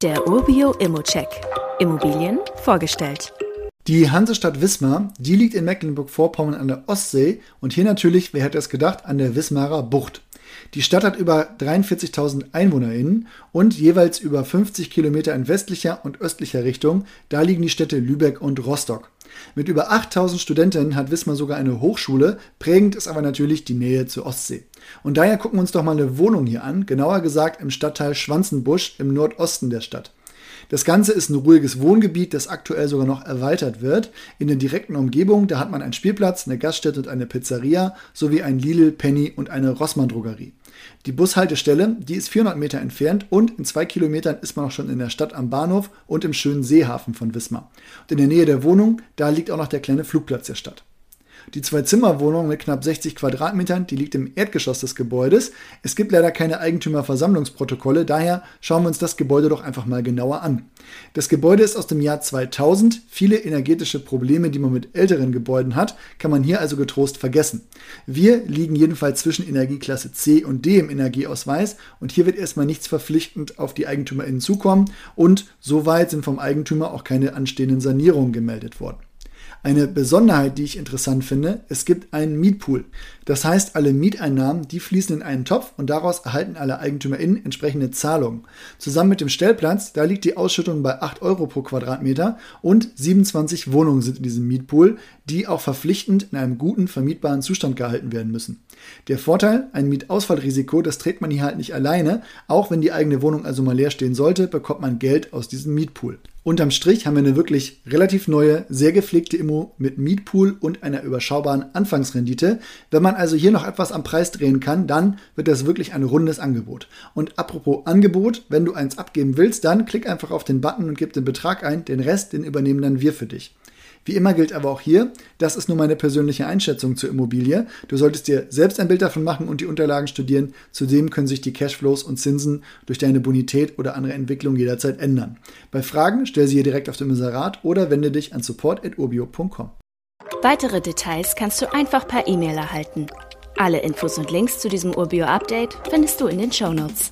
Der Urbio Immocheck. Immobilien vorgestellt. Die Hansestadt Wismar, die liegt in Mecklenburg-Vorpommern an der Ostsee und hier natürlich, wer hätte es gedacht, an der Wismarer Bucht. Die Stadt hat über 43.000 EinwohnerInnen und jeweils über 50 Kilometer in westlicher und östlicher Richtung, da liegen die Städte Lübeck und Rostock. Mit über 8000 Studenten hat Wismar sogar eine Hochschule, prägend ist aber natürlich die Nähe zur Ostsee. Und daher gucken wir uns doch mal eine Wohnung hier an, genauer gesagt im Stadtteil Schwanzenbusch im Nordosten der Stadt. Das Ganze ist ein ruhiges Wohngebiet, das aktuell sogar noch erweitert wird. In der direkten Umgebung, da hat man einen Spielplatz, eine Gaststätte und eine Pizzeria sowie ein Lidl, Penny und eine Rossmann Drogerie. Die Bushaltestelle, die ist 400 Meter entfernt und in zwei Kilometern ist man auch schon in der Stadt am Bahnhof und im schönen Seehafen von Wismar. Und in der Nähe der Wohnung, da liegt auch noch der kleine Flugplatz der Stadt. Die Zwei-Zimmer-Wohnung mit knapp 60 Quadratmetern, die liegt im Erdgeschoss des Gebäudes. Es gibt leider keine Eigentümerversammlungsprotokolle, daher schauen wir uns das Gebäude doch einfach mal genauer an. Das Gebäude ist aus dem Jahr 2000. Viele energetische Probleme, die man mit älteren Gebäuden hat, kann man hier also getrost vergessen. Wir liegen jedenfalls zwischen Energieklasse C und D im Energieausweis und hier wird erstmal nichts verpflichtend auf die EigentümerInnen zukommen und soweit sind vom Eigentümer auch keine anstehenden Sanierungen gemeldet worden. Eine Besonderheit, die ich interessant finde, es gibt einen Mietpool. Das heißt, alle Mieteinnahmen, die fließen in einen Topf und daraus erhalten alle EigentümerInnen entsprechende Zahlungen. Zusammen mit dem Stellplatz, da liegt die Ausschüttung bei 8 Euro pro Quadratmeter und 27 Wohnungen sind in diesem Mietpool, die auch verpflichtend in einem guten vermietbaren Zustand gehalten werden müssen. Der Vorteil, ein Mietausfallrisiko, das trägt man hier halt nicht alleine. Auch wenn die eigene Wohnung also mal leer stehen sollte, bekommt man Geld aus diesem Mietpool. Unterm Strich haben wir eine wirklich relativ neue, sehr gepflegte Immo mit Mietpool und einer überschaubaren Anfangsrendite. Wenn man also hier noch etwas am Preis drehen kann, dann wird das wirklich ein rundes Angebot. Und apropos Angebot, wenn du eins abgeben willst, dann klick einfach auf den Button und gib den Betrag ein. Den Rest, den übernehmen dann wir für dich. Wie immer gilt aber auch hier, das ist nur meine persönliche Einschätzung zur Immobilie. Du solltest dir selbst ein Bild davon machen und die Unterlagen studieren. Zudem können sich die Cashflows und Zinsen durch deine Bonität oder andere Entwicklung jederzeit ändern. Bei Fragen stell sie hier direkt auf dem Inserat oder wende dich an support.urbio.com. Weitere Details kannst du einfach per E-Mail erhalten. Alle Infos und Links zu diesem Urbio-Update findest du in den Show Notes.